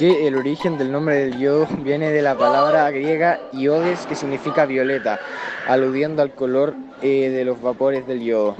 que el origen del nombre del yodo viene de la palabra griega iodes, que significa violeta, aludiendo al color eh, de los vapores del yodo.